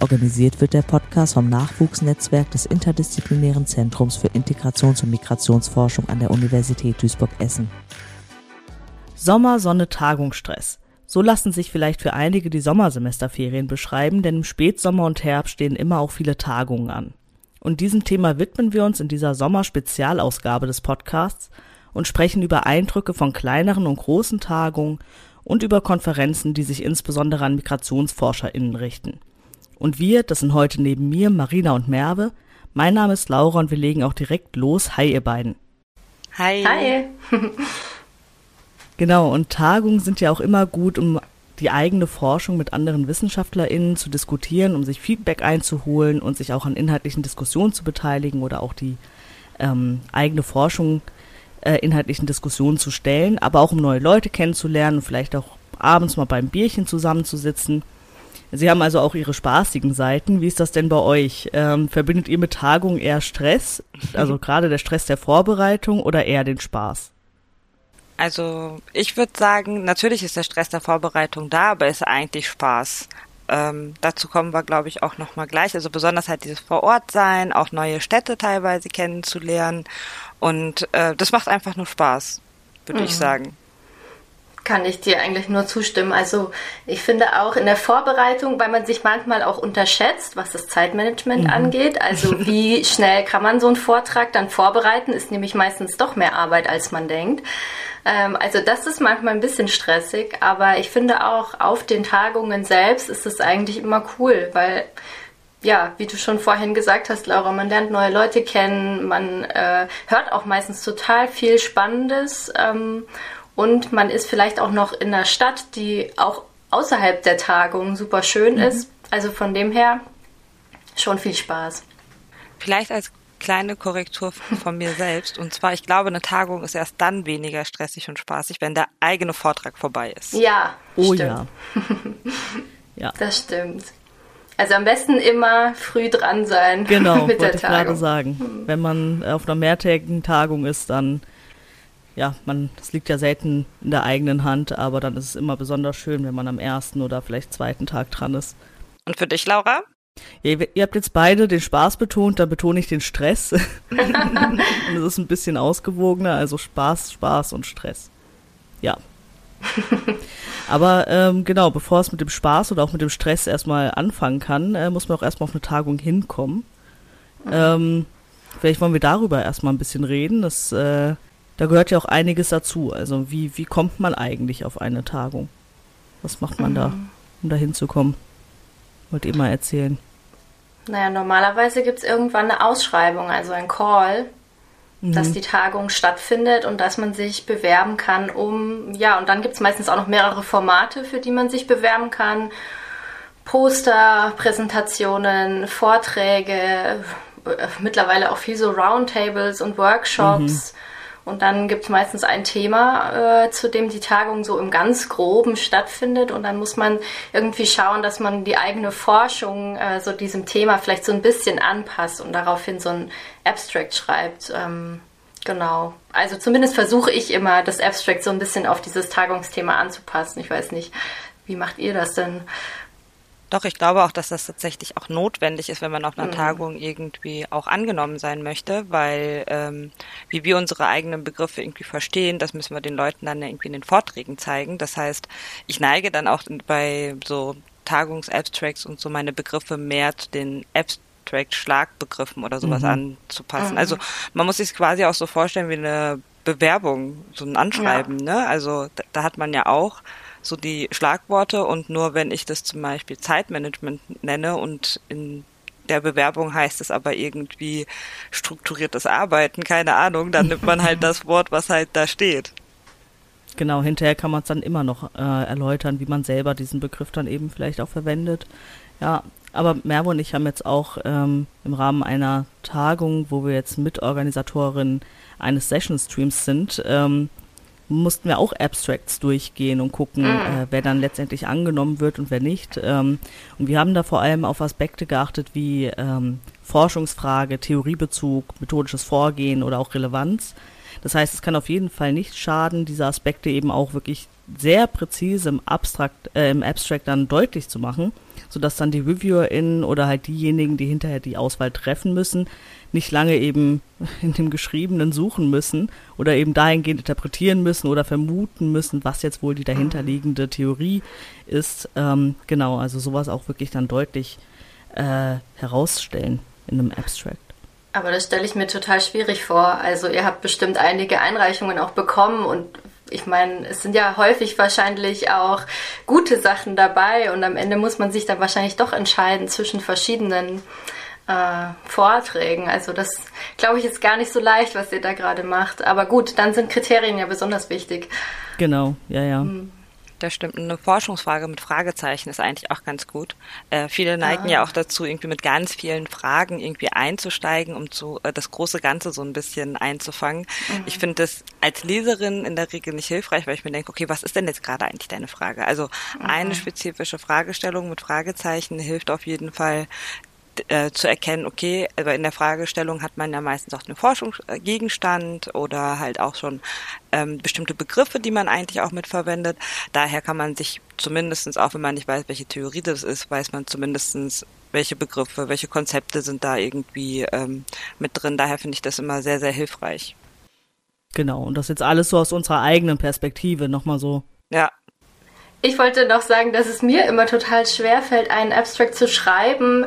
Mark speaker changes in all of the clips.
Speaker 1: Organisiert wird der Podcast vom Nachwuchsnetzwerk des Interdisziplinären Zentrums für Integrations- und Migrationsforschung an der Universität Duisburg-Essen.
Speaker 2: Sommer, Sonne, Tagungsstress. So lassen sich vielleicht für einige die Sommersemesterferien beschreiben, denn im Spätsommer und Herbst stehen immer auch viele Tagungen an. Und diesem Thema widmen wir uns in dieser Sommerspezialausgabe des Podcasts und sprechen über Eindrücke von kleineren und großen Tagungen und über Konferenzen, die sich insbesondere an MigrationsforscherInnen richten. Und wir, das sind heute neben mir Marina und Merve. Mein Name ist Laura und wir legen auch direkt los. Hi, ihr beiden.
Speaker 3: Hi. Hi.
Speaker 2: genau, und Tagungen sind ja auch immer gut, um die eigene Forschung mit anderen WissenschaftlerInnen zu diskutieren, um sich Feedback einzuholen und sich auch an inhaltlichen Diskussionen zu beteiligen oder auch die ähm, eigene Forschung äh, inhaltlichen Diskussionen zu stellen, aber auch um neue Leute kennenzulernen und vielleicht auch abends mal beim Bierchen zusammenzusitzen. Sie haben also auch Ihre spaßigen Seiten. Wie ist das denn bei euch? Ähm, verbindet ihr mit Tagungen eher Stress, also gerade der Stress der Vorbereitung oder eher den Spaß?
Speaker 3: Also ich würde sagen, natürlich ist der Stress der Vorbereitung da, aber ist eigentlich Spaß. Ähm, dazu kommen wir, glaube ich, auch nochmal gleich. Also besonders halt dieses Vorortsein, auch neue Städte teilweise kennenzulernen. Und äh, das macht einfach nur Spaß, würde mhm. ich sagen
Speaker 4: kann ich dir eigentlich nur zustimmen. Also ich finde auch in der Vorbereitung, weil man sich manchmal auch unterschätzt, was das Zeitmanagement mhm. angeht. Also wie schnell kann man so einen Vortrag dann vorbereiten, ist nämlich meistens doch mehr Arbeit, als man denkt. Ähm, also das ist manchmal ein bisschen stressig, aber ich finde auch auf den Tagungen selbst ist es eigentlich immer cool, weil ja, wie du schon vorhin gesagt hast, Laura, man lernt neue Leute kennen, man äh, hört auch meistens total viel Spannendes ähm, und man ist vielleicht auch noch in einer Stadt, die auch außerhalb der Tagung super schön mhm. ist. Also von dem her schon viel Spaß.
Speaker 3: Vielleicht als kleine Korrektur von mir selbst. Und zwar, ich glaube, eine Tagung ist erst dann weniger stressig und spaßig, wenn der eigene Vortrag vorbei ist.
Speaker 4: Ja,
Speaker 2: oh stimmt. ja.
Speaker 4: ja. Das stimmt. Also am besten immer früh dran sein
Speaker 2: genau,
Speaker 4: mit der
Speaker 2: Tagung. Genau, wollte ich gerade sagen. Hm. Wenn man auf einer mehrtägigen Tagung ist, dann ja, man, das liegt ja selten in der eigenen Hand, aber dann ist es immer besonders schön, wenn man am ersten oder vielleicht zweiten Tag dran ist.
Speaker 3: Und für dich, Laura?
Speaker 2: Ja, ihr, habt jetzt beide den Spaß betont, da betone ich den Stress. und es ist ein bisschen ausgewogener, also Spaß, Spaß und Stress. Ja. Aber ähm, genau, bevor es mit dem Spaß oder auch mit dem Stress erstmal anfangen kann, äh, muss man auch erstmal auf eine Tagung hinkommen. Ähm, vielleicht wollen wir darüber erstmal ein bisschen reden. Das äh, da gehört ja auch einiges dazu. Also wie, wie kommt man eigentlich auf eine Tagung? Was macht man mhm. da, um da hinzukommen? Wollt ihr mal erzählen?
Speaker 4: Naja, normalerweise gibt es irgendwann eine Ausschreibung, also ein Call, mhm. dass die Tagung stattfindet und dass man sich bewerben kann, um, ja, und dann gibt es meistens auch noch mehrere Formate, für die man sich bewerben kann. Poster, Präsentationen, Vorträge, mittlerweile auch viel so Roundtables und Workshops. Mhm und dann gibt es meistens ein Thema, äh, zu dem die Tagung so im ganz groben stattfindet. Und dann muss man irgendwie schauen, dass man die eigene Forschung äh, so diesem Thema vielleicht so ein bisschen anpasst und daraufhin so ein Abstract schreibt. Ähm, genau. Also zumindest versuche ich immer, das Abstract so ein bisschen auf dieses Tagungsthema anzupassen. Ich weiß nicht, wie macht ihr das denn?
Speaker 3: Doch, ich glaube auch, dass das tatsächlich auch notwendig ist, wenn man auf einer mhm. Tagung irgendwie auch angenommen sein möchte, weil ähm, wie wir unsere eigenen Begriffe irgendwie verstehen, das müssen wir den Leuten dann irgendwie in den Vorträgen zeigen. Das heißt, ich neige dann auch bei so Tagungsabstracts und so meine Begriffe mehr zu den Abstract-Schlagbegriffen oder sowas mhm. anzupassen. Mhm. Also man muss sich quasi auch so vorstellen wie eine Bewerbung, so ein Anschreiben, ja. ne? Also da, da hat man ja auch so die Schlagworte und nur wenn ich das zum Beispiel Zeitmanagement nenne und in der Bewerbung heißt es aber irgendwie strukturiertes Arbeiten, keine Ahnung, dann nimmt man halt das Wort, was halt da steht.
Speaker 2: Genau, hinterher kann man es dann immer noch äh, erläutern, wie man selber diesen Begriff dann eben vielleicht auch verwendet. Ja, aber Mervo und ich haben jetzt auch ähm, im Rahmen einer Tagung, wo wir jetzt Mitorganisatorin eines Session Streams sind, ähm, mussten wir auch Abstracts durchgehen und gucken, mhm. äh, wer dann letztendlich angenommen wird und wer nicht. Ähm, und wir haben da vor allem auf Aspekte geachtet wie ähm, Forschungsfrage, Theoriebezug, methodisches Vorgehen oder auch Relevanz. Das heißt, es kann auf jeden Fall nicht schaden, diese Aspekte eben auch wirklich sehr präzise im Abstrakt, äh, im Abstract dann deutlich zu machen, sodass dann die ReviewerInnen oder halt diejenigen, die hinterher die Auswahl treffen müssen, nicht lange eben in dem Geschriebenen suchen müssen oder eben dahingehend interpretieren müssen oder vermuten müssen, was jetzt wohl die dahinterliegende Theorie ist. Ähm, genau, also sowas auch wirklich dann deutlich äh, herausstellen in einem Abstract.
Speaker 4: Aber das stelle ich mir total schwierig vor. Also ihr habt bestimmt einige Einreichungen auch bekommen und ich meine, es sind ja häufig wahrscheinlich auch gute Sachen dabei und am Ende muss man sich dann wahrscheinlich doch entscheiden zwischen verschiedenen äh, Vorträgen. Also das, glaube ich, ist gar nicht so leicht, was ihr da gerade macht. Aber gut, dann sind Kriterien ja besonders wichtig.
Speaker 2: Genau, ja, ja. Hm.
Speaker 3: Das stimmt. Eine Forschungsfrage mit Fragezeichen ist eigentlich auch ganz gut. Äh, viele neigen ah. ja auch dazu, irgendwie mit ganz vielen Fragen irgendwie einzusteigen, um zu, äh, das große Ganze so ein bisschen einzufangen. Mhm. Ich finde das als Leserin in der Regel nicht hilfreich, weil ich mir denke, okay, was ist denn jetzt gerade eigentlich deine Frage? Also mhm. eine spezifische Fragestellung mit Fragezeichen hilft auf jeden Fall, äh, zu erkennen, okay, aber in der Fragestellung hat man ja meistens auch einen Forschungsgegenstand oder halt auch schon ähm, bestimmte Begriffe, die man eigentlich auch mitverwendet. Daher kann man sich zumindestens, auch wenn man nicht weiß, welche Theorie das ist, weiß man zumindestens, welche Begriffe, welche Konzepte sind da irgendwie ähm, mit drin. Daher finde ich das immer sehr, sehr hilfreich.
Speaker 2: Genau, und das jetzt alles so aus unserer eigenen Perspektive nochmal so.
Speaker 3: Ja,
Speaker 4: ich wollte noch sagen, dass es mir immer total schwer fällt, einen Abstract zu schreiben,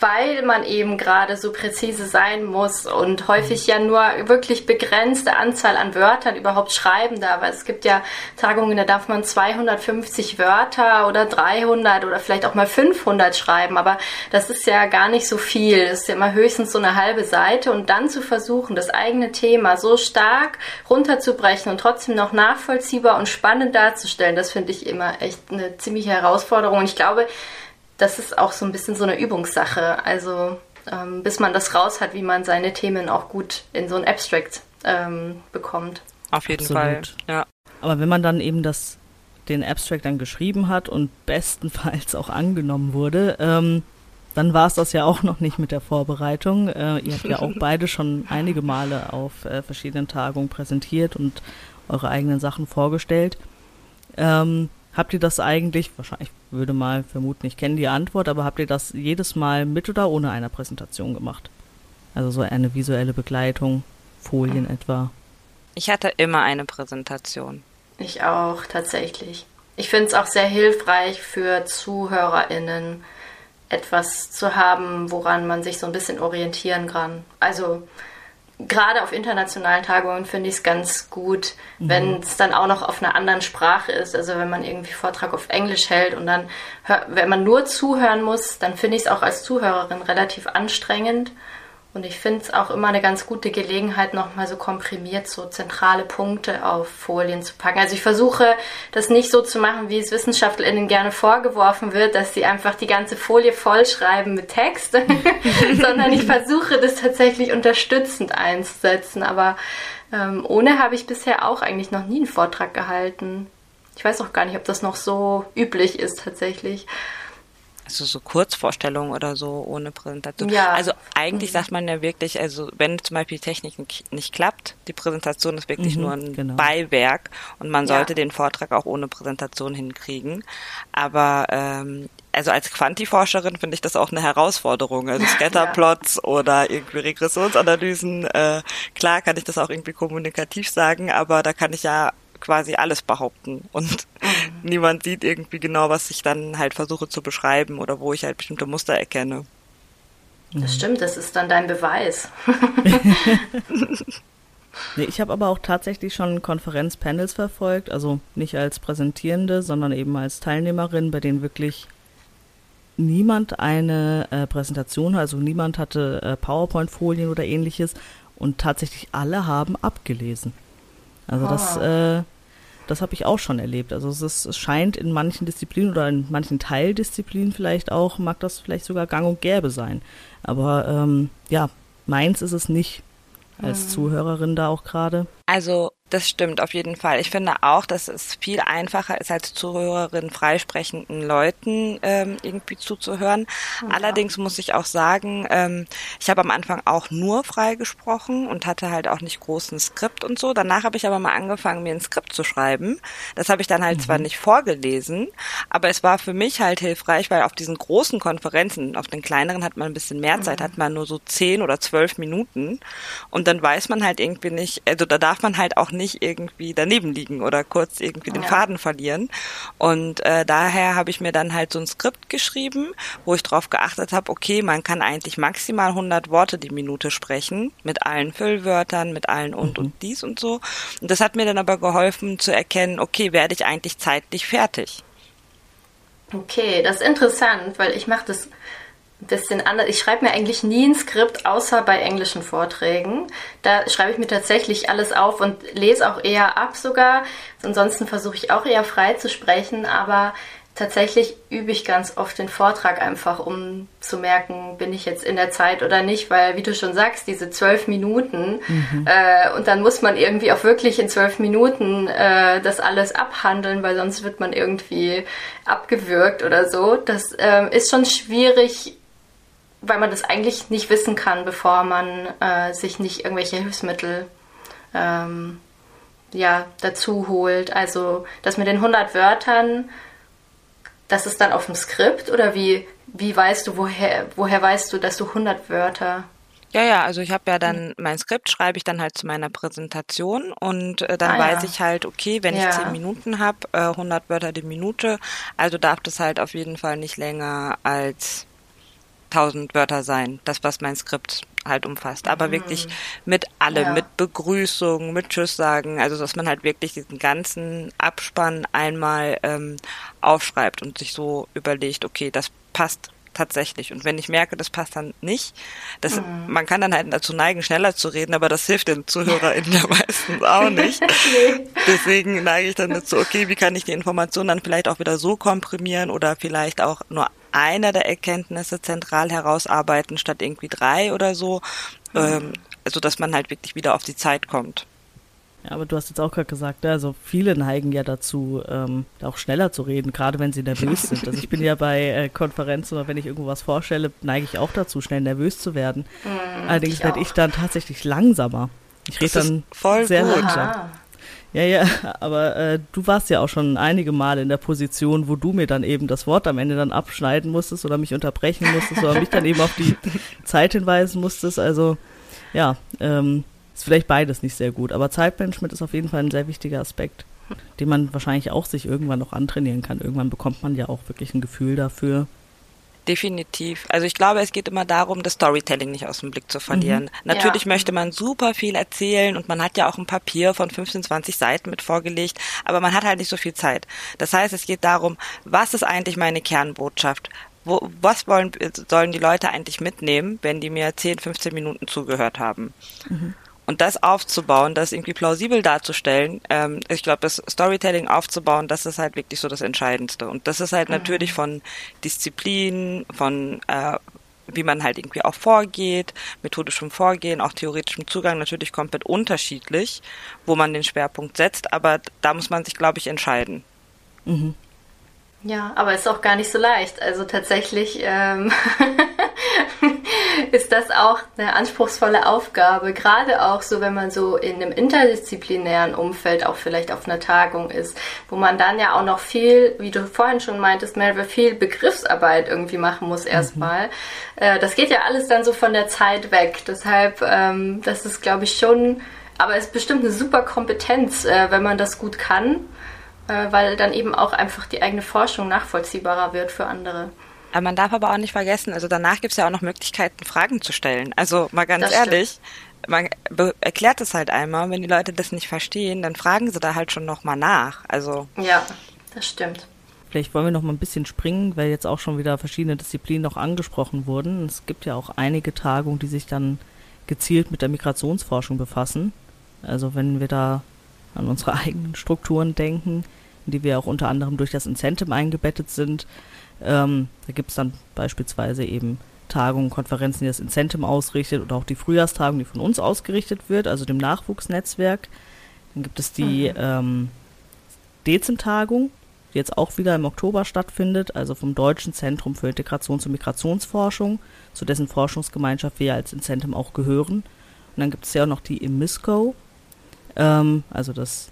Speaker 4: weil man eben gerade so präzise sein muss und häufig ja nur wirklich begrenzte Anzahl an Wörtern überhaupt schreiben darf. Also es gibt ja Tagungen, da darf man 250 Wörter oder 300 oder vielleicht auch mal 500 schreiben, aber das ist ja gar nicht so viel. Das ist ja immer höchstens so eine halbe Seite und dann zu versuchen, das eigene Thema so stark runterzubrechen und trotzdem noch nachvollziehbar und spannend darzustellen, das finde ich immer echt eine ziemliche Herausforderung. Und ich glaube, das ist auch so ein bisschen so eine Übungssache. Also ähm, bis man das raus hat, wie man seine Themen auch gut in so ein Abstract ähm, bekommt.
Speaker 3: Auf jeden Absolut. Fall, ja.
Speaker 2: Aber wenn man dann eben das, den Abstract dann geschrieben hat und bestenfalls auch angenommen wurde, ähm, dann war es das ja auch noch nicht mit der Vorbereitung. Äh, ihr habt ja auch beide schon einige Male auf äh, verschiedenen Tagungen präsentiert und eure eigenen Sachen vorgestellt. Ähm, Habt ihr das eigentlich, wahrscheinlich würde mal vermuten, ich kenne die Antwort, aber habt ihr das jedes Mal mit oder ohne einer Präsentation gemacht? Also so eine visuelle Begleitung, Folien etwa?
Speaker 3: Ich hatte immer eine Präsentation.
Speaker 4: Ich auch, tatsächlich. Ich finde es auch sehr hilfreich für ZuhörerInnen, etwas zu haben, woran man sich so ein bisschen orientieren kann. Also gerade auf internationalen Tagungen finde ich es ganz gut, mhm. wenn es dann auch noch auf einer anderen Sprache ist. Also wenn man irgendwie Vortrag auf Englisch hält und dann, wenn man nur zuhören muss, dann finde ich es auch als Zuhörerin relativ anstrengend. Und ich finde es auch immer eine ganz gute Gelegenheit, nochmal so komprimiert so zentrale Punkte auf Folien zu packen. Also ich versuche das nicht so zu machen, wie es WissenschaftlerInnen gerne vorgeworfen wird, dass sie einfach die ganze Folie vollschreiben mit Text, sondern ich versuche das tatsächlich unterstützend einzusetzen. Aber ähm, ohne habe ich bisher auch eigentlich noch nie einen Vortrag gehalten. Ich weiß auch gar nicht, ob das noch so üblich ist tatsächlich
Speaker 3: also so Kurzvorstellungen oder so ohne Präsentation. Ja. Also eigentlich mhm. sagt man ja wirklich, also wenn zum Beispiel die Technik nicht klappt, die Präsentation ist wirklich mhm, nur ein genau. Beiwerk und man sollte ja. den Vortrag auch ohne Präsentation hinkriegen. Aber ähm, also als Quantiforscherin finde ich das auch eine Herausforderung. Also Scatterplots ja. oder irgendwie Regressionsanalysen, äh, klar kann ich das auch irgendwie kommunikativ sagen, aber da kann ich ja quasi alles behaupten und. Niemand sieht irgendwie genau, was ich dann halt versuche zu beschreiben oder wo ich halt bestimmte Muster erkenne.
Speaker 4: Das stimmt, das ist dann dein Beweis.
Speaker 2: nee, ich habe aber auch tatsächlich schon Konferenzpanels verfolgt, also nicht als Präsentierende, sondern eben als Teilnehmerin, bei denen wirklich niemand eine äh, Präsentation, also niemand hatte äh, PowerPoint-Folien oder ähnliches und tatsächlich alle haben abgelesen. Also oh. das, äh, das habe ich auch schon erlebt. Also es, ist, es scheint in manchen Disziplinen oder in manchen Teildisziplinen vielleicht auch, mag das vielleicht sogar gang und gäbe sein. Aber ähm, ja, meins ist es nicht als mhm. Zuhörerin da auch gerade.
Speaker 3: Also Das stimmt auf jeden Fall. Ich finde auch, dass es viel einfacher ist, als Zuhörerin freisprechenden Leuten ähm, irgendwie zuzuhören. Ja. Allerdings muss ich auch sagen, ähm, ich habe am Anfang auch nur frei gesprochen und hatte halt auch nicht großen Skript und so. Danach habe ich aber mal angefangen, mir ein Skript zu schreiben. Das habe ich dann halt mhm. zwar nicht vorgelesen, aber es war für mich halt hilfreich, weil auf diesen großen Konferenzen, auf den kleineren hat man ein bisschen mehr Zeit, mhm. hat man nur so zehn oder zwölf Minuten und dann weiß man halt irgendwie nicht, also da darf man halt auch nicht irgendwie daneben liegen oder kurz irgendwie den Faden verlieren. Und äh, daher habe ich mir dann halt so ein Skript geschrieben, wo ich darauf geachtet habe, okay, man kann eigentlich maximal 100 Worte die Minute sprechen, mit allen Füllwörtern, mit allen und mhm. und dies und so. Und das hat mir dann aber geholfen zu erkennen, okay, werde ich eigentlich zeitlich fertig?
Speaker 4: Okay, das ist interessant, weil ich mache das bisschen anders. Ich schreibe mir eigentlich nie ein Skript, außer bei englischen Vorträgen. Da schreibe ich mir tatsächlich alles auf und lese auch eher ab sogar. Ansonsten versuche ich auch eher frei zu sprechen, aber tatsächlich übe ich ganz oft den Vortrag einfach, um zu merken, bin ich jetzt in der Zeit oder nicht, weil, wie du schon sagst, diese zwölf Minuten mhm. äh, und dann muss man irgendwie auch wirklich in zwölf Minuten äh, das alles abhandeln, weil sonst wird man irgendwie abgewürgt oder so. Das äh, ist schon schwierig, weil man das eigentlich nicht wissen kann, bevor man äh, sich nicht irgendwelche Hilfsmittel ähm, ja, dazu holt. Also das mit den 100 Wörtern, das ist dann auf dem Skript oder wie, wie weißt du, woher, woher weißt du, dass du 100 Wörter
Speaker 3: ja, ja, also ich habe ja dann mein Skript, schreibe ich dann halt zu meiner Präsentation und äh, dann ah, weiß ja. ich halt, okay, wenn ja. ich zehn Minuten habe, äh, 100 Wörter die Minute, also darf das halt auf jeden Fall nicht länger als tausend Wörter sein, das was mein Skript halt umfasst, aber mhm. wirklich mit allem, ja. mit Begrüßung, mit Tschüss sagen, also dass man halt wirklich diesen ganzen Abspann einmal ähm, aufschreibt und sich so überlegt, okay, das passt tatsächlich. Und wenn ich merke, das passt dann nicht, das, mhm. man kann dann halt dazu neigen, schneller zu reden, aber das hilft den ZuhörerInnen ja meistens auch nicht. Deswegen neige ich dann dazu, okay, wie kann ich die Information dann vielleicht auch wieder so komprimieren oder vielleicht auch nur einer der Erkenntnisse zentral herausarbeiten statt irgendwie drei oder so, mhm. ähm, also dass man halt wirklich wieder auf die Zeit kommt.
Speaker 2: Ja, aber du hast jetzt auch gerade gesagt, ne, also viele neigen ja dazu, ähm, auch schneller zu reden, gerade wenn sie nervös sind. Also ich bin ja bei äh, Konferenzen oder wenn ich irgendwo was vorstelle, neige ich auch dazu, schnell nervös zu werden. Mhm, Allerdings werde ich dann tatsächlich langsamer. Ich rede dann sehr gut. langsam. Ja, ja, aber äh, du warst ja auch schon einige Male in der Position, wo du mir dann eben das Wort am Ende dann abschneiden musstest oder mich unterbrechen musstest oder mich dann eben auf die Zeit hinweisen musstest. Also ja, ähm, ist vielleicht beides nicht sehr gut. Aber Zeitmanagement ist auf jeden Fall ein sehr wichtiger Aspekt, den man wahrscheinlich auch sich irgendwann noch antrainieren kann. Irgendwann bekommt man ja auch wirklich ein Gefühl dafür,
Speaker 3: definitiv. Also ich glaube, es geht immer darum, das Storytelling nicht aus dem Blick zu verlieren. Mhm. Natürlich ja. möchte man super viel erzählen und man hat ja auch ein Papier von 15, 20 Seiten mit vorgelegt, aber man hat halt nicht so viel Zeit. Das heißt, es geht darum, was ist eigentlich meine Kernbotschaft? Wo, was wollen, sollen die Leute eigentlich mitnehmen, wenn die mir 10, 15 Minuten zugehört haben? Mhm. Und das aufzubauen, das irgendwie plausibel darzustellen, ähm, ich glaube, das Storytelling aufzubauen, das ist halt wirklich so das Entscheidendste. Und das ist halt mhm. natürlich von Disziplin, von äh, wie man halt irgendwie auch vorgeht, methodischem Vorgehen, auch theoretischem Zugang natürlich komplett unterschiedlich, wo man den Schwerpunkt setzt, aber da muss man sich, glaube ich, entscheiden.
Speaker 4: Mhm. Ja, aber ist auch gar nicht so leicht. Also tatsächlich ähm, das auch eine anspruchsvolle Aufgabe, gerade auch so, wenn man so in einem interdisziplinären Umfeld auch vielleicht auf einer Tagung ist, wo man dann ja auch noch viel, wie du vorhin schon meintest, Melve, viel Begriffsarbeit irgendwie machen muss erstmal. Mhm. Äh, das geht ja alles dann so von der Zeit weg. Deshalb, ähm, das ist, glaube ich, schon, aber es ist bestimmt eine super Kompetenz, äh, wenn man das gut kann äh, weil dann eben auch einfach die eigene Forschung nachvollziehbarer wird für andere.
Speaker 3: Man darf aber auch nicht vergessen, also danach gibt es ja auch noch Möglichkeiten, Fragen zu stellen. Also mal ganz das ehrlich, stimmt. man erklärt es halt einmal, wenn die Leute das nicht verstehen, dann fragen sie da halt schon nochmal nach. Also
Speaker 4: ja, das stimmt.
Speaker 2: Vielleicht wollen wir noch mal ein bisschen springen, weil jetzt auch schon wieder verschiedene Disziplinen noch angesprochen wurden. Es gibt ja auch einige Tagungen, die sich dann gezielt mit der Migrationsforschung befassen. Also wenn wir da an unsere eigenen Strukturen denken, in die wir auch unter anderem durch das Incentive eingebettet sind. Ähm, da gibt es dann beispielsweise eben Tagungen, Konferenzen, die das Incentive ausrichtet oder auch die Frühjahrstagung, die von uns ausgerichtet wird, also dem Nachwuchsnetzwerk. Dann gibt es die mhm. ähm, Dezim-Tagung, die jetzt auch wieder im Oktober stattfindet, also vom Deutschen Zentrum für Integrations- und Migrationsforschung, zu dessen Forschungsgemeinschaft wir als Incentum auch gehören. Und dann gibt es ja auch noch die IMISCO, ähm, also das,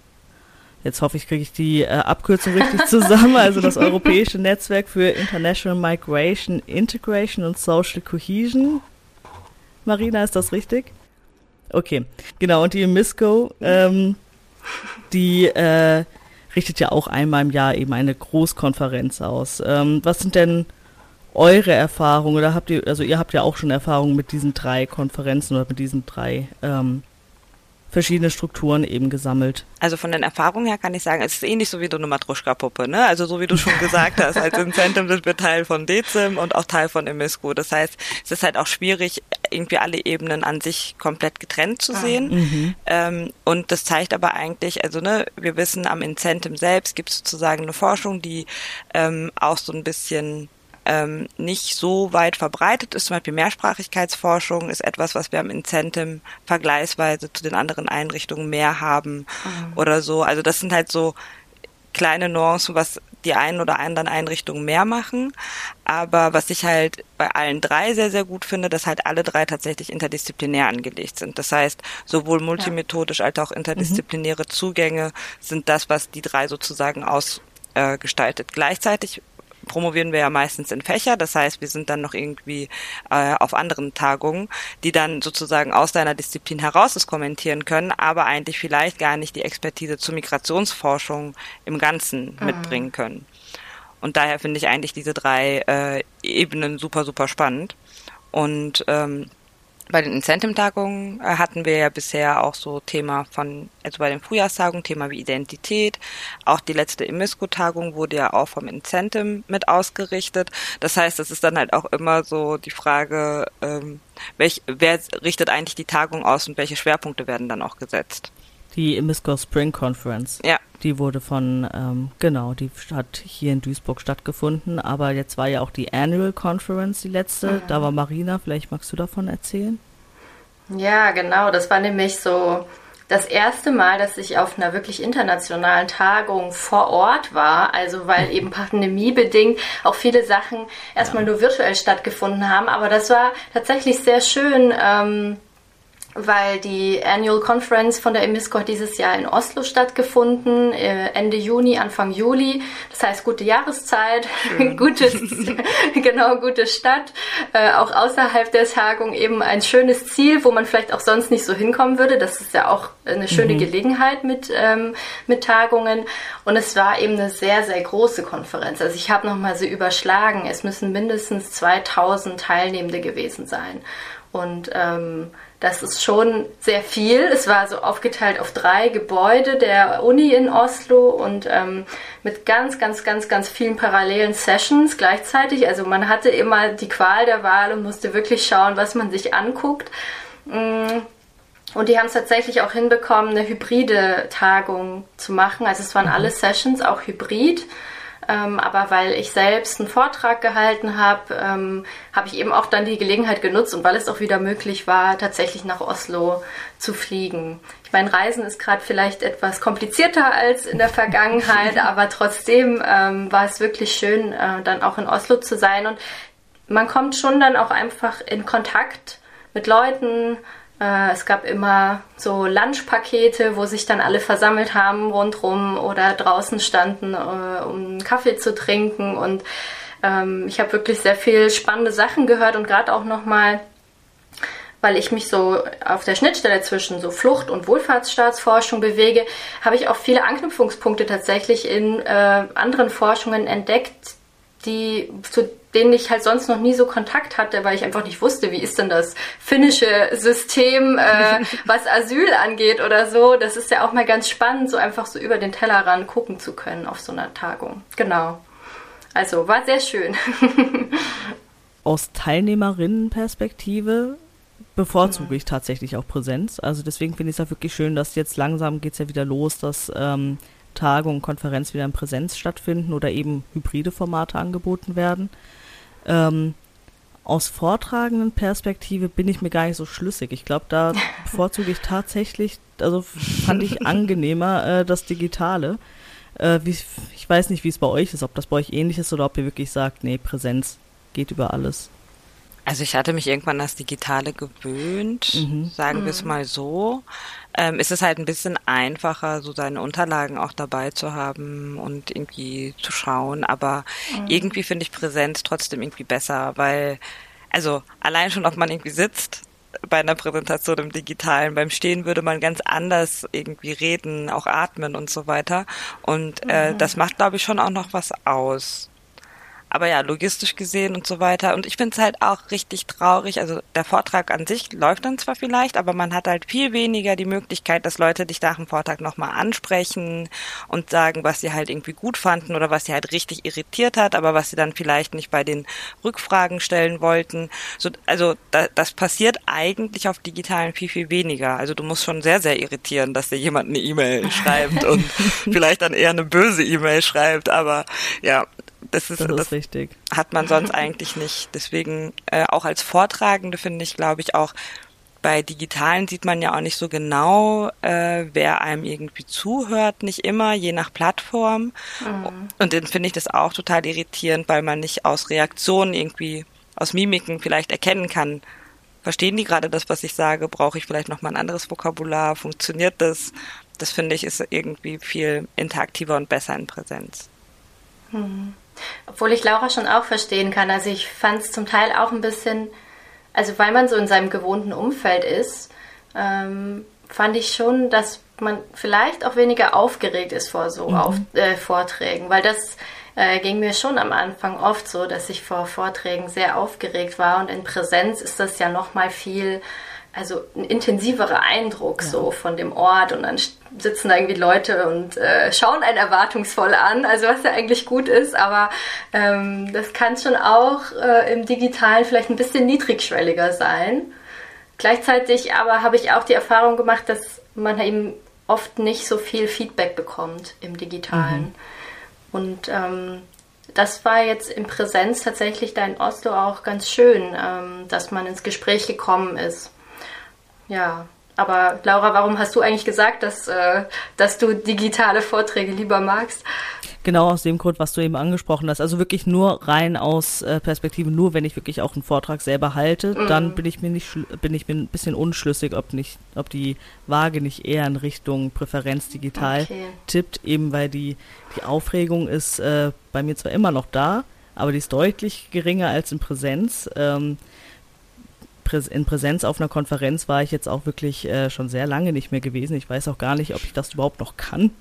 Speaker 2: jetzt hoffe ich, kriege ich die äh, Abkürzung richtig zusammen, also das Europäische Netzwerk für International Migration, Integration und Social Cohesion. Marina, ist das richtig? Okay, genau, und die IMISCO, ähm, die äh, richtet ja auch einmal im Jahr eben eine Großkonferenz aus. Ähm, was sind denn eure Erfahrungen oder habt ihr, also ihr habt ja auch schon Erfahrungen mit diesen drei Konferenzen oder mit diesen drei ähm, verschiedene Strukturen eben gesammelt.
Speaker 3: Also von den Erfahrungen her kann ich sagen, es ist ähnlich so wie du eine Matruschka-Puppe, ne? Also so wie du schon gesagt hast, als Incentive sind wir Teil von Dezim und auch Teil von Emisco. Das heißt, es ist halt auch schwierig, irgendwie alle Ebenen an sich komplett getrennt zu ah. sehen. Mhm. Ähm, und das zeigt aber eigentlich, also ne, wir wissen, am Incentive selbst gibt es sozusagen eine Forschung, die ähm, auch so ein bisschen ähm, nicht so weit verbreitet ist. Zum Beispiel Mehrsprachigkeitsforschung ist etwas, was wir am Incentive vergleichsweise zu den anderen Einrichtungen mehr haben mhm. oder so. Also das sind halt so kleine Nuancen, was die einen oder anderen Einrichtungen mehr machen. Aber was ich halt bei allen drei sehr, sehr gut finde, dass halt alle drei tatsächlich interdisziplinär angelegt sind. Das heißt, sowohl multimethodisch als auch interdisziplinäre mhm. Zugänge sind das, was die drei sozusagen ausgestaltet. Äh, Gleichzeitig promovieren wir ja meistens in Fächer. Das heißt, wir sind dann noch irgendwie äh, auf anderen Tagungen, die dann sozusagen aus deiner Disziplin heraus es kommentieren können, aber eigentlich vielleicht gar nicht die Expertise zur Migrationsforschung im Ganzen mhm. mitbringen können. Und daher finde ich eigentlich diese drei äh, Ebenen super, super spannend. Und ähm, bei den Incentive-Tagungen äh, hatten wir ja bisher auch so Thema von, also bei den Frühjahrstagungen, Thema wie Identität. Auch die letzte Emisco-Tagung wurde ja auch vom Incentive mit ausgerichtet. Das heißt, es ist dann halt auch immer so die Frage, ähm, welch, wer richtet eigentlich die Tagung aus und welche Schwerpunkte werden dann auch gesetzt?
Speaker 2: Die Emisco Spring Conference.
Speaker 3: Ja.
Speaker 2: Die wurde von, ähm, genau, die hat hier in Duisburg stattgefunden, aber jetzt war ja auch die Annual Conference die letzte. Mhm. Da war Marina, vielleicht magst du davon erzählen?
Speaker 4: Ja, genau. Das war nämlich so das erste Mal, dass ich auf einer wirklich internationalen Tagung vor Ort war. Also weil eben pandemiebedingt auch viele Sachen erstmal nur virtuell stattgefunden haben. Aber das war tatsächlich sehr schön. Ähm, weil die Annual Conference von der EMISCO hat dieses Jahr in Oslo stattgefunden, äh, Ende Juni, Anfang Juli. Das heißt, gute Jahreszeit, gutes, genau, gute Stadt, äh, auch außerhalb der Tagung eben ein schönes Ziel, wo man vielleicht auch sonst nicht so hinkommen würde. Das ist ja auch eine schöne mhm. Gelegenheit mit, ähm, mit Tagungen. Und es war eben eine sehr, sehr große Konferenz. Also ich habe nochmal so überschlagen, es müssen mindestens 2000 Teilnehmende gewesen sein. Und ähm, das ist schon sehr viel. Es war so aufgeteilt auf drei Gebäude der Uni in Oslo und ähm, mit ganz, ganz, ganz, ganz vielen parallelen Sessions gleichzeitig. Also man hatte immer die Qual der Wahl und musste wirklich schauen, was man sich anguckt. Mm. Und die haben es tatsächlich auch hinbekommen, eine hybride Tagung zu machen. Also es waren mhm. alle Sessions auch hybrid. Ähm, aber weil ich selbst einen Vortrag gehalten habe, ähm, habe ich eben auch dann die Gelegenheit genutzt und weil es auch wieder möglich war, tatsächlich nach Oslo zu fliegen. Ich meine, Reisen ist gerade vielleicht etwas komplizierter als in der Vergangenheit, aber trotzdem ähm, war es wirklich schön, äh, dann auch in Oslo zu sein und man kommt schon dann auch einfach in Kontakt mit Leuten, es gab immer so Lunchpakete, wo sich dann alle versammelt haben rundrum oder draußen standen, äh, um Kaffee zu trinken. Und ähm, ich habe wirklich sehr viel spannende Sachen gehört und gerade auch nochmal, weil ich mich so auf der Schnittstelle zwischen so Flucht- und Wohlfahrtsstaatsforschung bewege, habe ich auch viele Anknüpfungspunkte tatsächlich in äh, anderen Forschungen entdeckt, die zu denen ich halt sonst noch nie so Kontakt hatte, weil ich einfach nicht wusste, wie ist denn das finnische System, äh, was Asyl angeht oder so. Das ist ja auch mal ganz spannend, so einfach so über den Tellerrand gucken zu können auf so einer Tagung. Genau. Also war sehr schön.
Speaker 2: Aus Teilnehmerinnenperspektive bevorzuge ich tatsächlich auch Präsenz. Also deswegen finde ich es ja wirklich schön, dass jetzt langsam geht es ja wieder los, dass ähm, Tagung und Konferenz wieder in Präsenz stattfinden oder eben hybride Formate angeboten werden. Ähm, aus vortragenden Perspektive bin ich mir gar nicht so schlüssig. Ich glaube, da bevorzuge ich tatsächlich, also fand ich angenehmer äh, das Digitale. Äh, wie, ich weiß nicht, wie es bei euch ist, ob das bei euch ähnlich ist oder ob ihr wirklich sagt, nee, Präsenz geht über alles.
Speaker 3: Also ich hatte mich irgendwann das Digitale gewöhnt, mhm. sagen wir es mhm. mal so. Ähm, ist es halt ein bisschen einfacher, so seine Unterlagen auch dabei zu haben und irgendwie zu schauen. Aber mhm. irgendwie finde ich Präsenz trotzdem irgendwie besser, weil, also allein schon, ob man irgendwie sitzt bei einer Präsentation im Digitalen. Beim Stehen würde man ganz anders irgendwie reden, auch atmen und so weiter. Und äh, mhm. das macht, glaube ich, schon auch noch was aus. Aber ja, logistisch gesehen und so weiter. Und ich finde es halt auch richtig traurig. Also der Vortrag an sich läuft dann zwar vielleicht, aber man hat halt viel weniger die Möglichkeit, dass Leute dich nach dem Vortrag nochmal ansprechen und sagen, was sie halt irgendwie gut fanden oder was sie halt richtig irritiert hat, aber was sie dann vielleicht nicht bei den Rückfragen stellen wollten. So, also da, das passiert eigentlich auf digitalen viel, viel weniger. Also du musst schon sehr, sehr irritieren, dass dir jemand eine E-Mail schreibt und vielleicht dann eher eine böse E-Mail schreibt. Aber ja, das ist, das ist das richtig. Hat man sonst eigentlich nicht. Deswegen äh, auch als Vortragende finde ich, glaube ich, auch bei Digitalen sieht man ja auch nicht so genau, äh, wer einem irgendwie zuhört, nicht immer, je nach Plattform. Mhm. Und dann finde ich das auch total irritierend, weil man nicht aus Reaktionen irgendwie, aus Mimiken vielleicht erkennen kann, verstehen die gerade das, was ich sage, brauche ich vielleicht nochmal ein anderes Vokabular, funktioniert das? Das finde ich ist irgendwie viel interaktiver und besser in Präsenz.
Speaker 4: Mhm. Obwohl ich Laura schon auch verstehen kann. Also ich fand es zum Teil auch ein bisschen, also weil man so in seinem gewohnten Umfeld ist, ähm, fand ich schon, dass man vielleicht auch weniger aufgeregt ist vor so mhm. Auf, äh, Vorträgen, weil das äh, ging mir schon am Anfang oft so, dass ich vor Vorträgen sehr aufgeregt war und in Präsenz ist das ja noch mal viel also ein intensiverer Eindruck ja. so von dem Ort und dann sitzen da irgendwie Leute und äh, schauen einen erwartungsvoll an, also was ja eigentlich gut ist, aber ähm, das kann schon auch äh, im Digitalen vielleicht ein bisschen niedrigschwelliger sein. Gleichzeitig aber habe ich auch die Erfahrung gemacht, dass man eben oft nicht so viel Feedback bekommt im Digitalen. Mhm. Und ähm, das war jetzt in Präsenz tatsächlich da in Oslo auch ganz schön, ähm, dass man ins Gespräch gekommen ist. Ja, aber Laura, warum hast du eigentlich gesagt, dass, äh, dass du digitale Vorträge lieber magst?
Speaker 2: Genau aus dem Grund, was du eben angesprochen hast. Also wirklich nur rein aus äh, Perspektive, nur wenn ich wirklich auch einen Vortrag selber halte, mm. dann bin ich mir nicht bin ich mir ein bisschen unschlüssig, ob nicht, ob die Waage nicht eher in Richtung Präferenz digital okay. tippt, eben weil die, die Aufregung ist äh, bei mir zwar immer noch da, aber die ist deutlich geringer als in Präsenz. Ähm, in Präsenz auf einer Konferenz war ich jetzt auch wirklich äh, schon sehr lange nicht mehr gewesen. Ich weiß auch gar nicht, ob ich das überhaupt noch kann.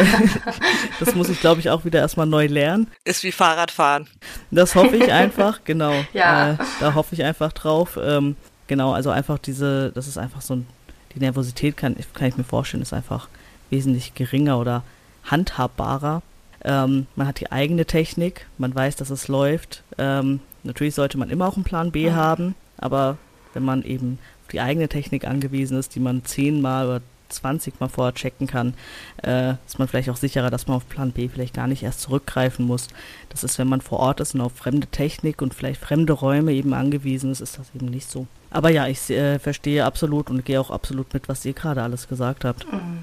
Speaker 2: das muss ich, glaube ich, auch wieder erstmal neu lernen.
Speaker 3: Ist wie Fahrradfahren.
Speaker 2: Das hoffe ich einfach, genau. Ja. Äh, da hoffe ich einfach drauf. Ähm, genau, also einfach diese, das ist einfach so ein, die Nervosität kann, kann ich mir vorstellen, ist einfach wesentlich geringer oder handhabbarer. Ähm, man hat die eigene Technik, man weiß, dass es läuft. Ähm, natürlich sollte man immer auch einen Plan B mhm. haben. Aber wenn man eben auf die eigene Technik angewiesen ist, die man zehnmal oder 20 Mal vorher checken kann, äh, ist man vielleicht auch sicherer, dass man auf Plan B vielleicht gar nicht erst zurückgreifen muss. Das ist, wenn man vor Ort ist und auf fremde Technik und vielleicht fremde Räume eben angewiesen ist, ist das eben nicht so. Aber ja, ich äh, verstehe absolut und gehe auch absolut mit, was ihr gerade alles gesagt habt. Mhm.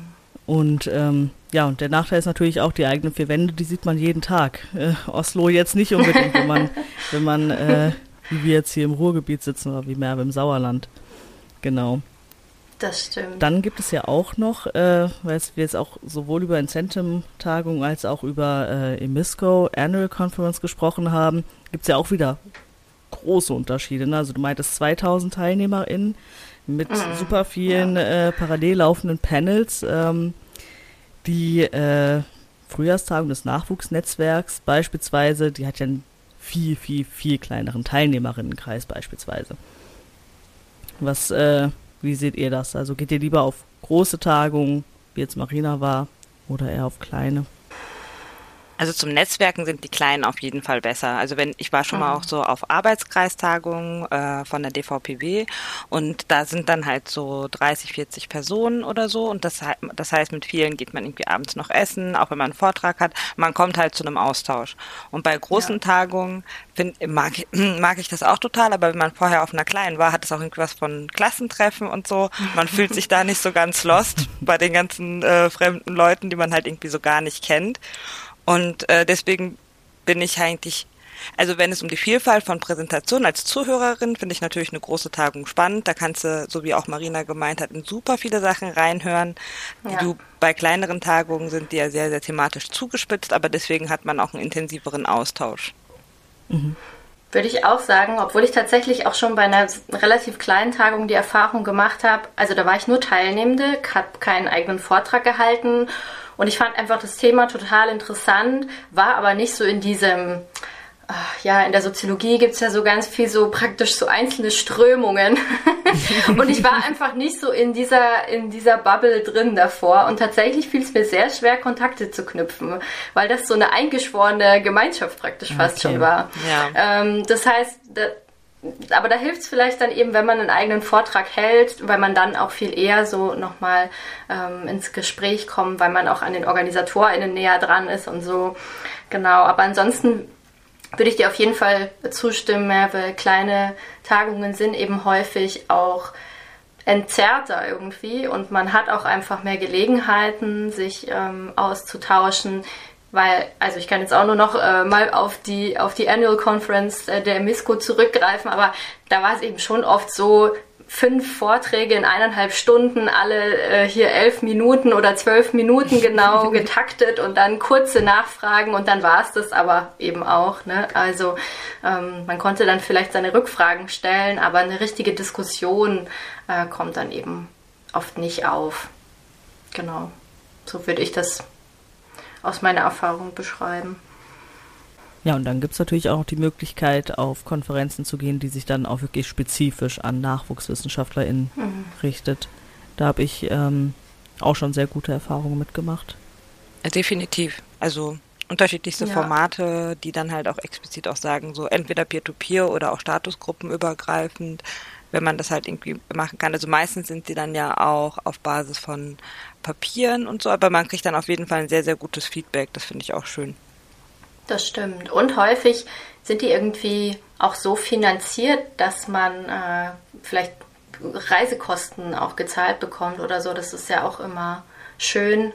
Speaker 2: Und ähm, ja, und der Nachteil ist natürlich auch die eigenen vier Wände, die sieht man jeden Tag. Äh, Oslo jetzt nicht unbedingt, wenn man, wenn man äh, wie wir jetzt hier im Ruhrgebiet sitzen oder wie mehr im Sauerland. Genau.
Speaker 4: Das stimmt.
Speaker 2: Dann gibt es ja auch noch, äh, weil wir jetzt auch sowohl über Incentum-Tagung als auch über äh, Emisco Annual Conference gesprochen haben, gibt es ja auch wieder große Unterschiede. Ne? Also du meintest 2000 TeilnehmerInnen mit mhm. super vielen ja. äh, parallel laufenden Panels. Ähm, die äh, Frühjahrstagung des Nachwuchsnetzwerks beispielsweise, die hat ja viel, viel, viel kleineren Teilnehmerinnenkreis beispielsweise. Was, äh, wie seht ihr das? Also geht ihr lieber auf große Tagungen, wie jetzt Marina war, oder eher auf kleine?
Speaker 3: Also zum Netzwerken sind die Kleinen auf jeden Fall besser. Also wenn ich war schon mhm. mal auch so auf Arbeitskreistagungen äh, von der DVPW und da sind dann halt so 30, 40 Personen oder so und das, das heißt mit vielen geht man irgendwie abends noch essen, auch wenn man einen Vortrag hat. Man kommt halt zu einem Austausch. Und bei großen ja. Tagungen find, mag, mag ich das auch total, aber wenn man vorher auf einer kleinen war, hat es auch irgendwas von Klassentreffen und so. Man fühlt sich da nicht so ganz lost bei den ganzen äh, fremden Leuten, die man halt irgendwie so gar nicht kennt. Und äh, deswegen bin ich eigentlich, also wenn es um die Vielfalt von Präsentationen als Zuhörerin, finde ich natürlich eine große Tagung spannend. Da kannst du, so wie auch Marina gemeint hat, in super viele Sachen reinhören, die ja. du bei kleineren Tagungen sind, die ja sehr, sehr thematisch zugespitzt, aber deswegen hat man auch einen intensiveren Austausch.
Speaker 4: Mhm. Würde ich auch sagen, obwohl ich tatsächlich auch schon bei einer relativ kleinen Tagung die Erfahrung gemacht habe, also da war ich nur Teilnehmende, habe keinen eigenen Vortrag gehalten und ich fand einfach das Thema total interessant, war aber nicht so in diesem, ja, in der Soziologie gibt es ja so ganz viel so praktisch so einzelne Strömungen. und ich war einfach nicht so in dieser, in dieser Bubble drin davor. Und tatsächlich fiel es mir sehr schwer, Kontakte zu knüpfen, weil das so eine eingeschworene Gemeinschaft praktisch fast okay. schon war. Ja. Ähm, das heißt, aber da hilft es vielleicht dann eben, wenn man einen eigenen Vortrag hält, weil man dann auch viel eher so nochmal ähm, ins Gespräch kommt, weil man auch an den OrganisatorInnen näher dran ist und so. Genau, aber ansonsten würde ich dir auf jeden Fall zustimmen, Merve. Kleine Tagungen sind eben häufig auch entzerrter irgendwie und man hat auch einfach mehr Gelegenheiten, sich ähm, auszutauschen. Weil, also ich kann jetzt auch nur noch äh, mal auf die, auf die Annual Conference äh, der MISCO zurückgreifen, aber da war es eben schon oft so, fünf Vorträge in eineinhalb Stunden, alle äh, hier elf Minuten oder zwölf Minuten genau getaktet und dann kurze Nachfragen und dann war es das aber eben auch. Ne? Also ähm, man konnte dann vielleicht seine Rückfragen stellen, aber eine richtige Diskussion äh, kommt dann eben oft nicht auf. Genau, so würde ich das aus meiner Erfahrung beschreiben.
Speaker 2: Ja, und dann gibt es natürlich auch die Möglichkeit, auf Konferenzen zu gehen, die sich dann auch wirklich spezifisch an NachwuchswissenschaftlerInnen mhm. richtet. Da habe ich ähm, auch schon sehr gute Erfahrungen mitgemacht.
Speaker 3: Definitiv. Also unterschiedlichste ja. Formate, die dann halt auch explizit auch sagen, so entweder Peer-to-Peer -Peer oder auch Statusgruppenübergreifend, wenn man das halt irgendwie machen kann. Also meistens sind sie dann ja auch auf Basis von Papieren und so, aber man kriegt dann auf jeden Fall ein sehr, sehr gutes Feedback. Das finde ich auch schön.
Speaker 4: Das stimmt. Und häufig sind die irgendwie auch so finanziert, dass man äh, vielleicht Reisekosten auch gezahlt bekommt oder so. Das ist ja auch immer schön,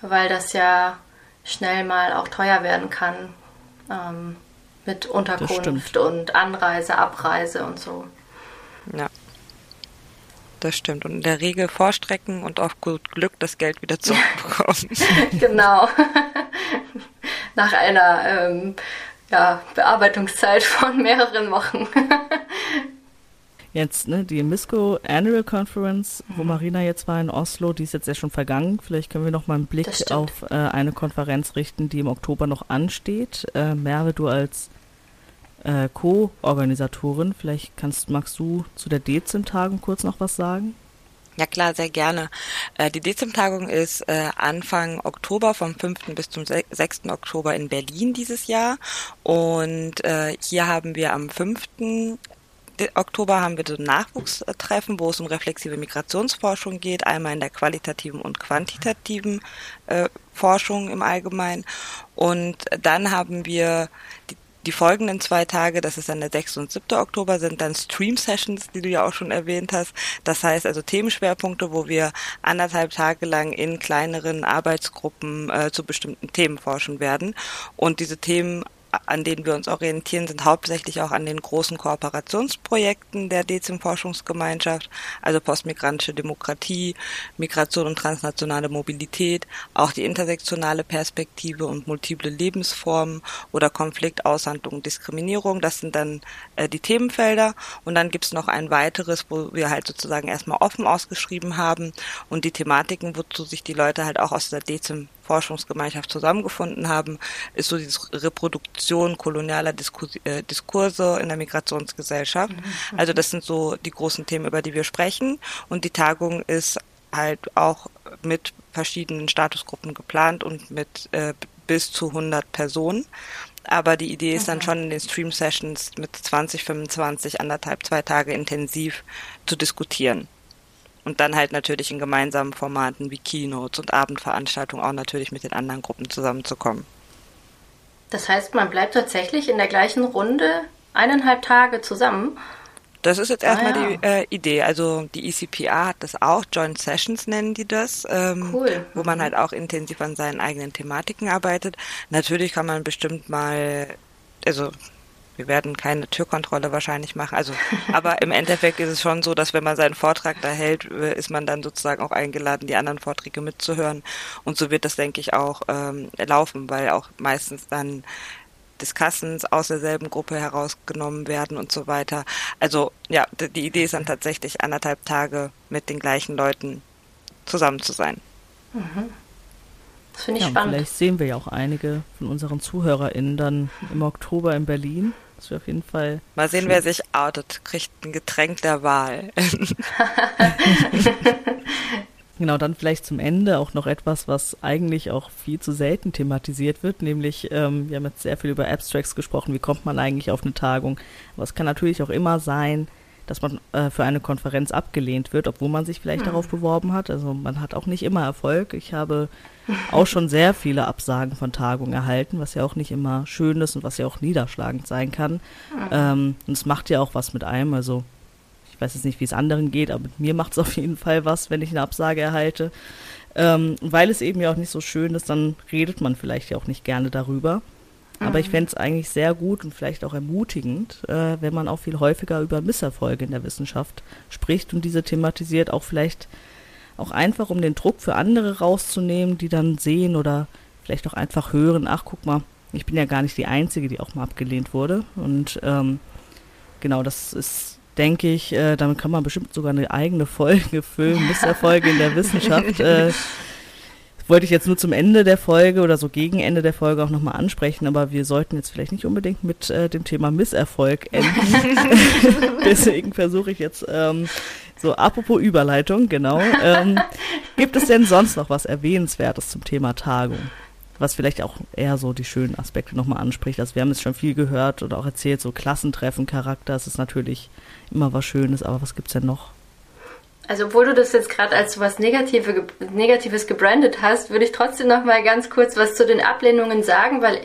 Speaker 4: weil das ja schnell mal auch teuer werden kann ähm, mit Unterkunft und Anreise, Abreise und so.
Speaker 3: Ja. Das stimmt. Und in der Regel vorstrecken und auf gut Glück das Geld wieder zurückbekommen.
Speaker 4: genau. Nach einer ähm, ja, Bearbeitungszeit von mehreren Wochen.
Speaker 2: Jetzt, ne, die MISCO Annual Conference, wo mhm. Marina jetzt war in Oslo, die ist jetzt ja schon vergangen. Vielleicht können wir noch mal einen Blick auf äh, eine Konferenz richten, die im Oktober noch ansteht. Äh, Merve, du als äh, Co-Organisatorin, vielleicht kannst, magst du zu der Dezim-Tagung kurz noch was sagen?
Speaker 3: Ja klar, sehr gerne. Äh, die Dezim-Tagung ist äh, Anfang Oktober, vom 5. bis zum 6. Oktober in Berlin dieses Jahr. Und äh, hier haben wir am 5. Oktober haben wir so ein Nachwuchstreffen, wo es um reflexive Migrationsforschung geht, einmal in der qualitativen und quantitativen äh, Forschung im Allgemeinen. Und dann haben wir die die folgenden zwei Tage, das ist dann der 6. und 7. Oktober, sind dann Stream-Sessions, die du ja auch schon erwähnt hast. Das heißt also Themenschwerpunkte, wo wir anderthalb Tage lang in kleineren Arbeitsgruppen äh, zu bestimmten Themen forschen werden. Und diese Themen an denen wir uns orientieren, sind hauptsächlich auch an den großen Kooperationsprojekten der DEZIM-Forschungsgemeinschaft, also postmigrantische Demokratie, Migration und transnationale Mobilität, auch die intersektionale Perspektive und multiple Lebensformen oder Konflikt, Aushandlung, Diskriminierung. Das sind dann äh, die Themenfelder. Und dann gibt's noch ein weiteres, wo wir halt sozusagen erstmal offen ausgeschrieben haben und die Thematiken, wozu sich die Leute halt auch aus der DEZIM Forschungsgemeinschaft zusammengefunden haben, ist so diese Reproduktion kolonialer Diskus äh, Diskurse in der Migrationsgesellschaft. Mhm. Also das sind so die großen Themen, über die wir sprechen. Und die Tagung ist halt auch mit verschiedenen Statusgruppen geplant und mit äh, bis zu 100 Personen. Aber die Idee ist dann mhm. schon in den Stream-Sessions mit 20, 25, anderthalb, zwei Tage intensiv zu diskutieren. Und dann halt natürlich in gemeinsamen Formaten wie Keynotes und Abendveranstaltungen auch natürlich mit den anderen Gruppen zusammenzukommen.
Speaker 4: Das heißt, man bleibt tatsächlich in der gleichen Runde eineinhalb Tage zusammen.
Speaker 3: Das ist jetzt erstmal ah, ja. die äh, Idee. Also die ECPA hat das auch, Joint Sessions nennen die das, ähm, cool. wo man halt auch intensiv an seinen eigenen Thematiken arbeitet. Natürlich kann man bestimmt mal, also wir werden keine Türkontrolle wahrscheinlich machen. Also, aber im Endeffekt ist es schon so, dass wenn man seinen Vortrag da hält, äh, ist man dann sozusagen auch eingeladen, die anderen Vorträge mitzuhören. Und so wird das, denke ich, auch ähm, laufen, weil auch meistens dann Discussens aus derselben Gruppe herausgenommen werden und so weiter. Also ja, die Idee ist dann tatsächlich anderthalb Tage mit den gleichen Leuten zusammen zu sein. Mhm.
Speaker 2: Das finde ich ja, spannend. Vielleicht sehen wir ja auch einige von unseren ZuhörerInnen dann im Oktober in Berlin. Das wäre auf jeden Fall.
Speaker 3: Mal sehen, schön. wer sich outet, kriegt ein Getränk der Wahl.
Speaker 2: genau, dann vielleicht zum Ende auch noch etwas, was eigentlich auch viel zu selten thematisiert wird, nämlich ähm, wir haben jetzt sehr viel über Abstracts gesprochen, wie kommt man eigentlich auf eine Tagung. Aber es kann natürlich auch immer sein, dass man äh, für eine Konferenz abgelehnt wird, obwohl man sich vielleicht mhm. darauf beworben hat. Also man hat auch nicht immer Erfolg. Ich habe auch schon sehr viele Absagen von Tagungen erhalten, was ja auch nicht immer schön ist und was ja auch niederschlagend sein kann. Mhm. Ähm, und es macht ja auch was mit einem. Also ich weiß jetzt nicht, wie es anderen geht, aber mit mir macht es auf jeden Fall was, wenn ich eine Absage erhalte. Ähm, weil es eben ja auch nicht so schön ist, dann redet man vielleicht ja auch nicht gerne darüber. Aber ich mhm. fände es eigentlich sehr gut und vielleicht auch ermutigend, äh, wenn man auch viel häufiger über Misserfolge in der Wissenschaft spricht und diese thematisiert, auch vielleicht auch einfach, um den Druck für andere rauszunehmen, die dann sehen oder vielleicht auch einfach hören, ach guck mal, ich bin ja gar nicht die Einzige, die auch mal abgelehnt wurde. Und ähm, genau, das ist, denke ich, äh, damit kann man bestimmt sogar eine eigene Folge füllen, Misserfolge in der Wissenschaft. Äh, wollte ich jetzt nur zum Ende der Folge oder so gegen Ende der Folge auch nochmal ansprechen, aber wir sollten jetzt vielleicht nicht unbedingt mit äh, dem Thema Misserfolg enden. Deswegen versuche ich jetzt ähm, so, apropos Überleitung, genau. Ähm, gibt es denn sonst noch was Erwähnenswertes zum Thema Tagung? Was vielleicht auch eher so die schönen Aspekte nochmal anspricht. Also wir haben jetzt schon viel gehört oder auch erzählt, so Klassentreffen, Charakter, das ist natürlich immer was Schönes, aber was gibt es denn noch?
Speaker 4: Also obwohl du das jetzt gerade als was Negative, Negatives gebrandet hast, würde ich trotzdem noch mal ganz kurz was zu den Ablehnungen sagen, weil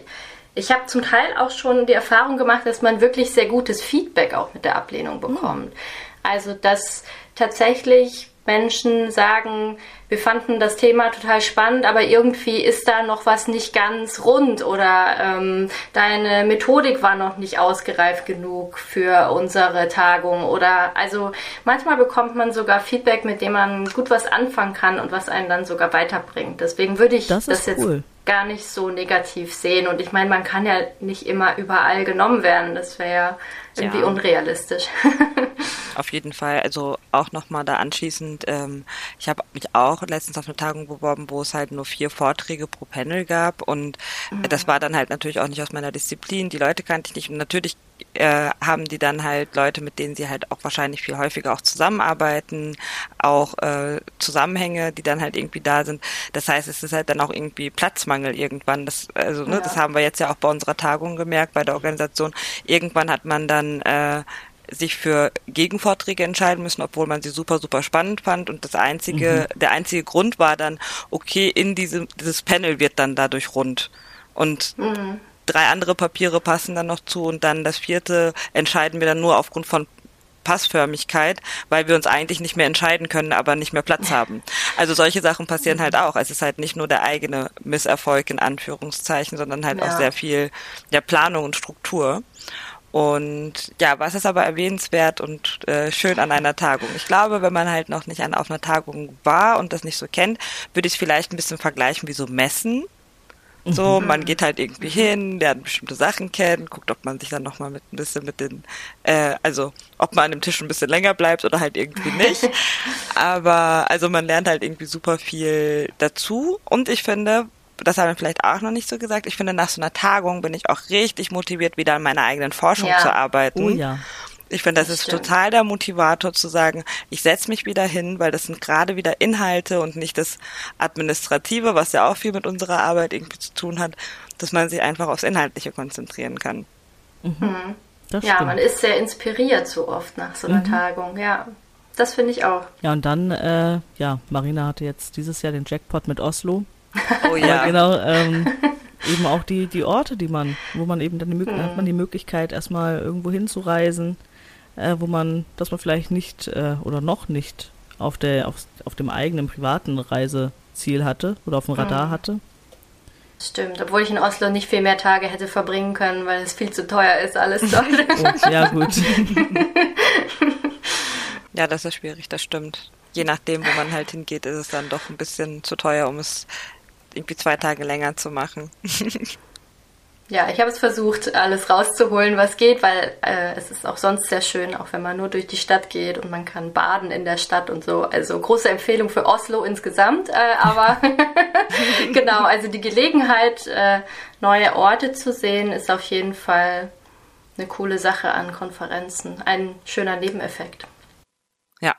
Speaker 4: ich habe zum Teil auch schon die Erfahrung gemacht, dass man wirklich sehr gutes Feedback auch mit der Ablehnung bekommt. Mhm. Also dass tatsächlich Menschen sagen, wir fanden das Thema total spannend, aber irgendwie ist da noch was nicht ganz rund oder ähm, deine Methodik war noch nicht ausgereift genug für unsere Tagung oder also manchmal bekommt man sogar Feedback, mit dem man gut was anfangen kann und was einen dann sogar weiterbringt. Deswegen würde ich das, das jetzt cool. gar nicht so negativ sehen und ich meine, man kann ja nicht immer überall genommen werden. Das wäre ja irgendwie ja. unrealistisch.
Speaker 3: Auf jeden Fall. Also auch nochmal da anschließend, ähm, ich habe mich auch letztens auf eine Tagung beworben, wo es halt nur vier Vorträge pro Panel gab und mhm. das war dann halt natürlich auch nicht aus meiner Disziplin. Die Leute kannte ich nicht und natürlich äh, haben die dann halt Leute, mit denen sie halt auch wahrscheinlich viel häufiger auch zusammenarbeiten, auch äh, Zusammenhänge, die dann halt irgendwie da sind. Das heißt, es ist halt dann auch irgendwie Platzmangel irgendwann. Das, also, ne, ja. das haben wir jetzt ja auch bei unserer Tagung gemerkt, bei der Organisation. Irgendwann hat man dann äh, sich für Gegenvorträge entscheiden müssen, obwohl man sie super, super spannend fand. Und das einzige, mhm. der einzige Grund war dann, okay, in diesem, dieses Panel wird dann dadurch rund. Und mhm. Drei andere Papiere passen dann noch zu und dann das vierte entscheiden wir dann nur aufgrund von Passförmigkeit, weil wir uns eigentlich nicht mehr entscheiden können, aber nicht mehr Platz haben. Also solche Sachen passieren halt auch. Es ist halt nicht nur der eigene Misserfolg in Anführungszeichen, sondern halt ja. auch sehr viel ja, Planung und Struktur. Und ja, was ist aber erwähnenswert und äh, schön an einer Tagung? Ich glaube, wenn man halt noch nicht an, auf einer Tagung war und das nicht so kennt, würde ich es vielleicht ein bisschen vergleichen wie so Messen. So, mhm. man geht halt irgendwie hin, lernt bestimmte Sachen kennen, guckt, ob man sich dann nochmal mit ein bisschen mit den, äh, also ob man an dem Tisch ein bisschen länger bleibt oder halt irgendwie nicht. Aber also man lernt halt irgendwie super viel dazu. Und ich finde, das haben wir vielleicht auch noch nicht so gesagt, ich finde, nach so einer Tagung bin ich auch richtig motiviert, wieder an meiner eigenen Forschung ja. zu arbeiten. Oh ja. Ich finde, das, das ist stimmt. total der Motivator zu sagen, ich setze mich wieder hin, weil das sind gerade wieder Inhalte und nicht das Administrative, was ja auch viel mit unserer Arbeit irgendwie zu tun hat, dass man sich einfach aufs Inhaltliche konzentrieren kann.
Speaker 4: Mhm. mhm. ja, stimmt. man ist sehr inspiriert so oft nach so einer mhm. Tagung, ja. Das finde ich auch.
Speaker 2: Ja, und dann, äh, ja, Marina hatte jetzt dieses Jahr den Jackpot mit Oslo.
Speaker 3: Oh ja.
Speaker 2: genau, ähm, eben auch die, die Orte, die man, wo man eben dann die, mhm. hat man die Möglichkeit, erstmal irgendwo hinzureisen, äh, wo man, dass man vielleicht nicht äh, oder noch nicht auf der, auf, auf dem eigenen privaten Reiseziel hatte oder auf dem Radar mhm. hatte.
Speaker 4: Stimmt, obwohl ich in Oslo nicht viel mehr Tage hätte verbringen können, weil es viel zu teuer ist, alles dort.
Speaker 2: oh, ja, gut.
Speaker 3: ja, das ist schwierig, das stimmt. Je nachdem, wo man halt hingeht, ist es dann doch ein bisschen zu teuer, um es irgendwie zwei Tage länger zu machen.
Speaker 4: Ja, ich habe es versucht, alles rauszuholen, was geht, weil äh, es ist auch sonst sehr schön, auch wenn man nur durch die Stadt geht und man kann baden in der Stadt und so. Also große Empfehlung für Oslo insgesamt. Äh, aber genau, also die Gelegenheit, äh, neue Orte zu sehen, ist auf jeden Fall eine coole Sache an Konferenzen. Ein schöner Nebeneffekt.
Speaker 3: Ja.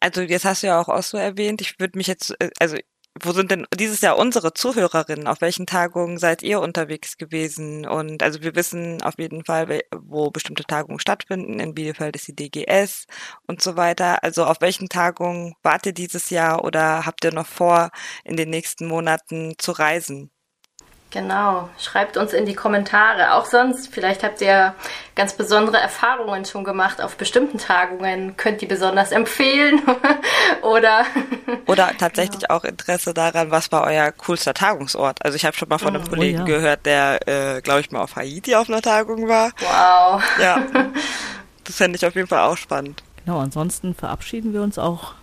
Speaker 3: Also jetzt hast du ja auch Oslo erwähnt. Ich würde mich jetzt, äh, also wo sind denn dieses Jahr unsere Zuhörerinnen? Auf welchen Tagungen seid ihr unterwegs gewesen? Und also wir wissen auf jeden Fall, wo bestimmte Tagungen stattfinden. In Bielefeld ist die DGS und so weiter. Also auf welchen Tagungen wart ihr dieses Jahr oder habt ihr noch vor, in den nächsten Monaten zu reisen?
Speaker 4: Genau, schreibt uns in die Kommentare. Auch sonst, vielleicht habt ihr ganz besondere Erfahrungen schon gemacht auf bestimmten Tagungen, könnt ihr besonders empfehlen oder
Speaker 3: oder tatsächlich genau. auch Interesse daran, was war euer coolster Tagungsort? Also ich habe schon mal von einem oh, Kollegen oh, ja. gehört, der, äh, glaube ich, mal auf Haiti auf einer Tagung war.
Speaker 4: Wow.
Speaker 3: Ja, das fände ich auf jeden Fall auch spannend.
Speaker 2: Genau, ansonsten verabschieden wir uns auch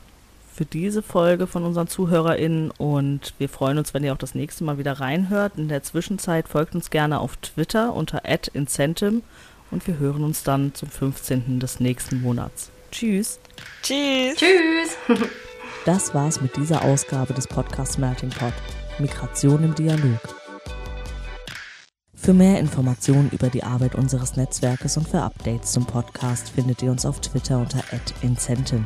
Speaker 2: für diese Folge von unseren ZuhörerInnen und wir freuen uns, wenn ihr auch das nächste Mal wieder reinhört. In der Zwischenzeit folgt uns gerne auf Twitter unter @incentim und wir hören uns dann zum 15. des nächsten Monats. Tschüss.
Speaker 3: Tschüss.
Speaker 4: Tschüss.
Speaker 1: Das war's mit dieser Ausgabe des Podcasts Melting Pot. Migration im Dialog. Für mehr Informationen über die Arbeit unseres Netzwerkes und für Updates zum Podcast findet ihr uns auf Twitter unter @incentim.